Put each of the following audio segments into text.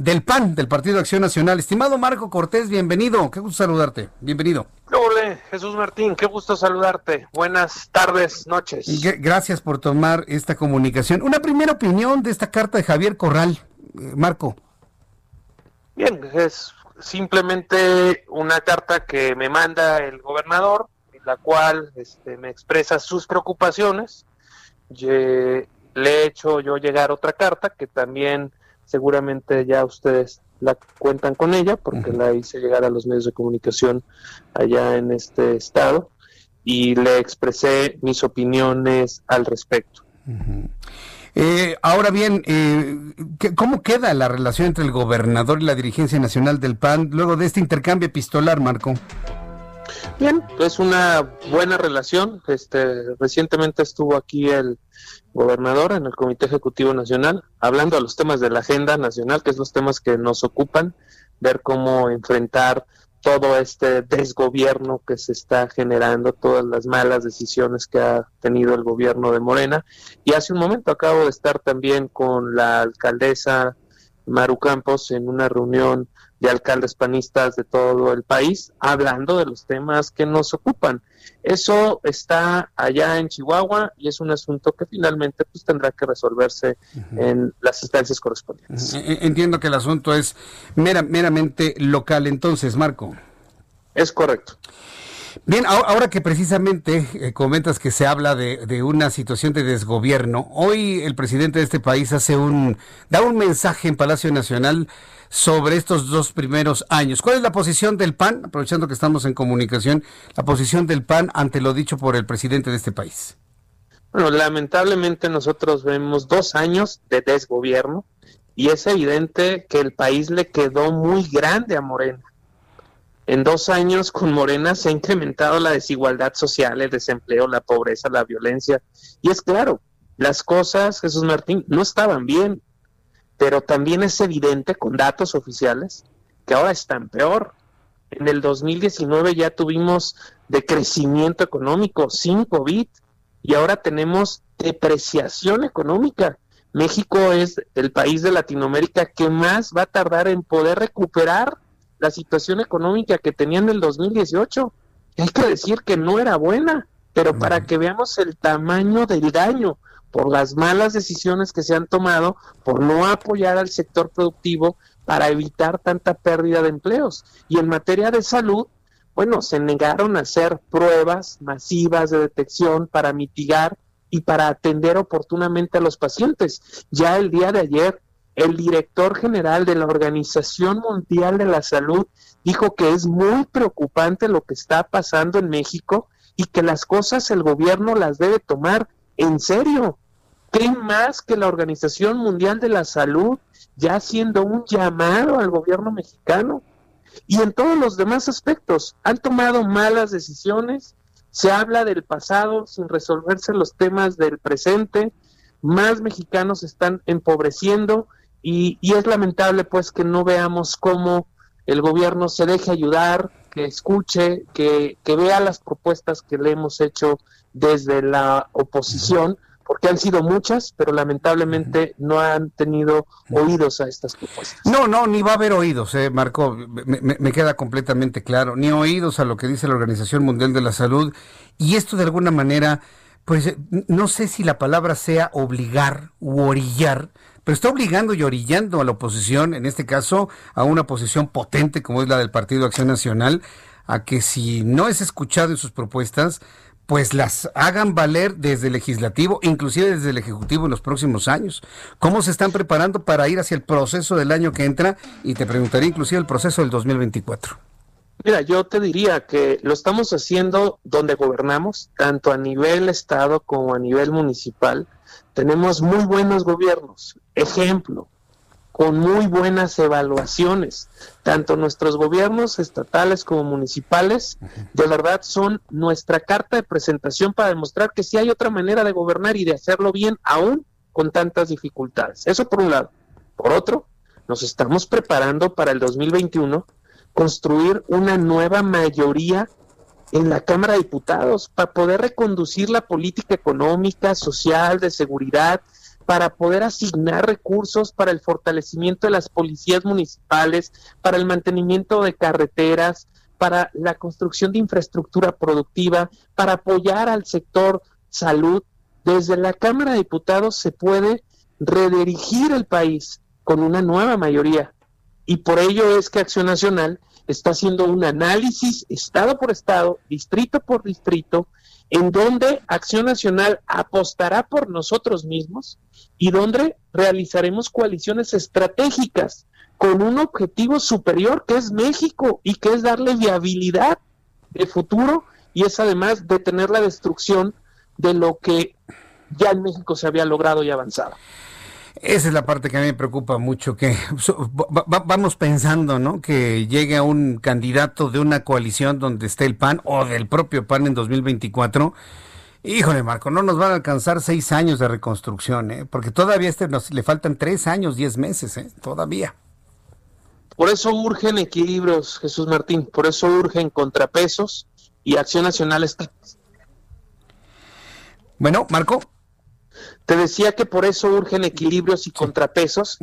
del PAN, del Partido de Acción Nacional. Estimado Marco Cortés, bienvenido. Qué gusto saludarte. Bienvenido. Hola, Jesús Martín, qué gusto saludarte. Buenas tardes, noches. Gracias por tomar esta comunicación. Una primera opinión de esta carta de Javier Corral, eh, Marco. Bien, es simplemente una carta que me manda el gobernador, en la cual este, me expresa sus preocupaciones. le he hecho yo llegar otra carta que también seguramente ya ustedes la cuentan con ella porque la hice llegar a los medios de comunicación allá en este estado y le expresé mis opiniones al respecto. Eh, ahora bien, eh, ¿cómo queda la relación entre el gobernador y la dirigencia nacional del PAN luego de este intercambio epistolar, Marco? Bien, es una buena relación. Este, recientemente estuvo aquí el gobernador en el Comité Ejecutivo Nacional hablando de los temas de la agenda nacional, que es los temas que nos ocupan, ver cómo enfrentar todo este desgobierno que se está generando, todas las malas decisiones que ha tenido el gobierno de Morena. Y hace un momento acabo de estar también con la alcaldesa Maru Campos en una reunión de alcaldes panistas de todo el país, hablando de los temas que nos ocupan. Eso está allá en Chihuahua y es un asunto que finalmente pues tendrá que resolverse en las instancias correspondientes. Entiendo que el asunto es meramente local entonces, Marco. Es correcto. Bien, ahora que precisamente eh, comentas que se habla de, de, una situación de desgobierno, hoy el presidente de este país hace un da un mensaje en Palacio Nacional sobre estos dos primeros años. ¿Cuál es la posición del PAN, aprovechando que estamos en comunicación, la posición del PAN ante lo dicho por el presidente de este país? Bueno, lamentablemente nosotros vemos dos años de desgobierno y es evidente que el país le quedó muy grande a Morena. En dos años con Morena se ha incrementado la desigualdad social, el desempleo, la pobreza, la violencia. Y es claro, las cosas, Jesús Martín, no estaban bien pero también es evidente con datos oficiales que ahora están peor. En el 2019 ya tuvimos decrecimiento económico sin COVID y ahora tenemos depreciación económica. México es el país de Latinoamérica que más va a tardar en poder recuperar la situación económica que tenía en el 2018. Hay que decir que no era buena, pero para que veamos el tamaño del daño, por las malas decisiones que se han tomado, por no apoyar al sector productivo para evitar tanta pérdida de empleos. Y en materia de salud, bueno, se negaron a hacer pruebas masivas de detección para mitigar y para atender oportunamente a los pacientes. Ya el día de ayer, el director general de la Organización Mundial de la Salud dijo que es muy preocupante lo que está pasando en México y que las cosas el gobierno las debe tomar en serio. ¿Qué más que la Organización Mundial de la Salud ya haciendo un llamado al gobierno mexicano? Y en todos los demás aspectos, han tomado malas decisiones, se habla del pasado sin resolverse los temas del presente, más mexicanos están empobreciendo y, y es lamentable pues que no veamos cómo el gobierno se deje ayudar, que escuche, que, que vea las propuestas que le hemos hecho desde la oposición porque han sido muchas, pero lamentablemente no han tenido oídos a estas propuestas. No, no, ni va a haber oídos, eh, Marco, me, queda completamente claro, ni oídos a lo que dice la Organización Mundial de la Salud, y esto de alguna manera, pues eh, no sé si la palabra sea obligar u orillar, pero está obligando y orillando a la oposición, en este caso a una oposición potente como es la del Partido Acción Nacional, a que si no es escuchado en sus propuestas, pues las hagan valer desde el legislativo, inclusive desde el ejecutivo en los próximos años. ¿Cómo se están preparando para ir hacia el proceso del año que entra? Y te preguntaré inclusive el proceso del 2024. Mira, yo te diría que lo estamos haciendo donde gobernamos, tanto a nivel estado como a nivel municipal. Tenemos muy buenos gobiernos. Ejemplo, con muy buenas evaluaciones. Tanto nuestros gobiernos estatales como municipales, de verdad, son nuestra carta de presentación para demostrar que sí hay otra manera de gobernar y de hacerlo bien, aún con tantas dificultades. Eso por un lado. Por otro, nos estamos preparando para el 2021 construir una nueva mayoría en la Cámara de Diputados para poder reconducir la política económica, social, de seguridad, para poder asignar recursos para el fortalecimiento de las policías municipales, para el mantenimiento de carreteras, para la construcción de infraestructura productiva, para apoyar al sector salud. Desde la Cámara de Diputados se puede redirigir el país con una nueva mayoría. Y por ello es que Acción Nacional está haciendo un análisis estado por estado, distrito por distrito, en donde Acción Nacional apostará por nosotros mismos y donde realizaremos coaliciones estratégicas con un objetivo superior que es México y que es darle viabilidad de futuro y es además detener la destrucción de lo que ya en México se había logrado y avanzado. Esa es la parte que a mí me preocupa mucho, que vamos pensando, ¿no? Que llegue un candidato de una coalición donde esté el PAN o del propio PAN en 2024. Híjole, Marco, no nos van a alcanzar seis años de reconstrucción, ¿eh? Porque todavía este nos, le faltan tres años, diez meses, ¿eh? Todavía. Por eso urgen equilibrios, Jesús Martín, por eso urgen contrapesos y Acción Nacional está. Bueno, Marco. Te decía que por eso urgen equilibrios y contrapesos.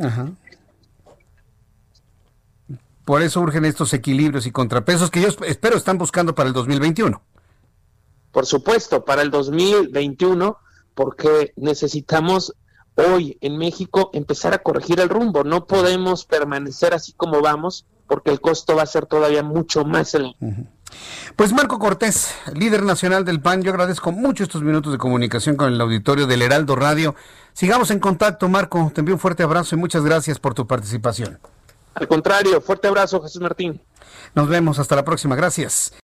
Por eso urgen estos equilibrios y contrapesos que yo espero están buscando para el 2021. Por supuesto, para el 2021, porque necesitamos hoy en México empezar a corregir el rumbo. No podemos permanecer así como vamos, porque el costo va a ser todavía mucho más elevado. Pues Marco Cortés, líder nacional del PAN, yo agradezco mucho estos minutos de comunicación con el auditorio del Heraldo Radio. Sigamos en contacto, Marco. Te envío un fuerte abrazo y muchas gracias por tu participación. Al contrario, fuerte abrazo, Jesús Martín. Nos vemos, hasta la próxima. Gracias.